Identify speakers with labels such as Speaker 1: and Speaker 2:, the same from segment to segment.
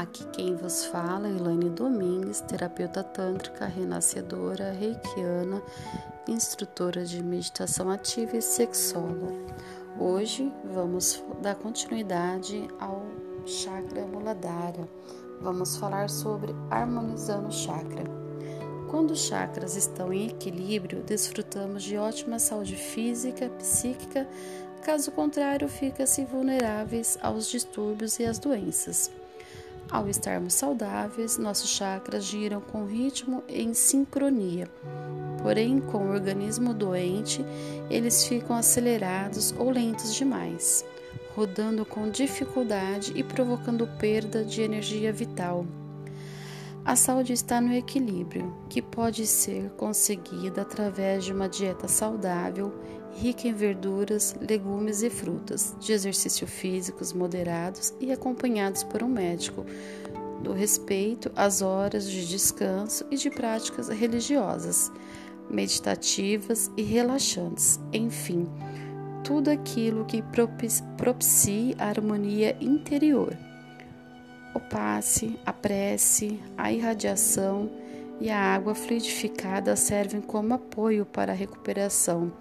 Speaker 1: Aqui quem vos fala é Elaine Domingues, terapeuta tântrica, renascedora, reikiana, instrutora de meditação ativa e sexóloga. Hoje vamos dar continuidade ao chakra Muladhara. Vamos falar sobre harmonizando o chakra. Quando os chakras estão em equilíbrio, desfrutamos de ótima saúde física, psíquica, caso contrário, fica-se vulneráveis aos distúrbios e às doenças. Ao estarmos saudáveis, nossos chakras giram com ritmo em sincronia. Porém, com o organismo doente, eles ficam acelerados ou lentos demais, rodando com dificuldade e provocando perda de energia vital. A saúde está no equilíbrio, que pode ser conseguida através de uma dieta saudável rica em verduras, legumes e frutas, de exercícios físicos moderados e acompanhados por um médico, do respeito às horas de descanso e de práticas religiosas, meditativas e relaxantes, enfim, tudo aquilo que propicie a harmonia interior. O passe, a prece, a irradiação e a água fluidificada servem como apoio para a recuperação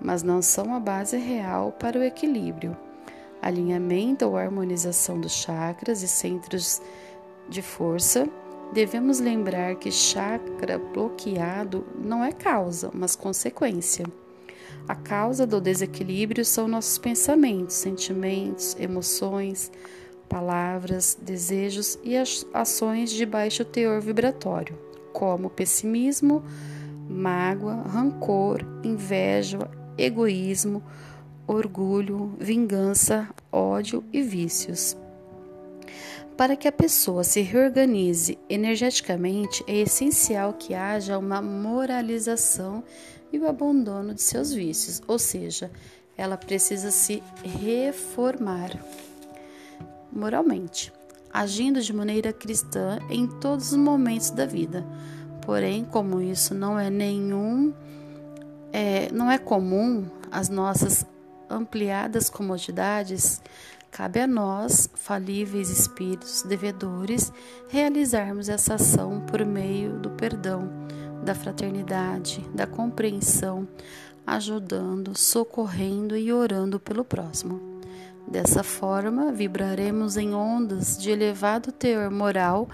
Speaker 1: mas não são a base real para o equilíbrio. Alinhamento ou harmonização dos chakras e centros de força. Devemos lembrar que chakra bloqueado não é causa, mas consequência. A causa do desequilíbrio são nossos pensamentos, sentimentos, emoções, palavras, desejos e ações de baixo teor vibratório, como pessimismo, mágoa, rancor, inveja, egoísmo, orgulho, vingança, ódio e vícios. Para que a pessoa se reorganize energeticamente, é essencial que haja uma moralização e o abandono de seus vícios, ou seja, ela precisa se reformar moralmente, agindo de maneira cristã em todos os momentos da vida. Porém, como isso não é nenhum é, não é comum as nossas ampliadas comodidades, cabe a nós, falíveis espíritos devedores, realizarmos essa ação por meio do perdão, da fraternidade, da compreensão, ajudando, socorrendo e orando pelo próximo. Dessa forma, vibraremos em ondas de elevado teor moral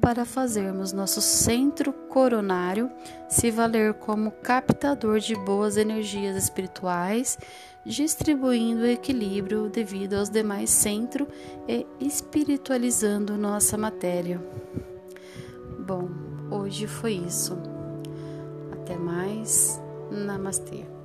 Speaker 1: para fazermos nosso centro coronário se valer como captador de boas energias espirituais, distribuindo equilíbrio devido aos demais centros e espiritualizando nossa matéria. Bom, hoje foi isso. Até mais. Namastê.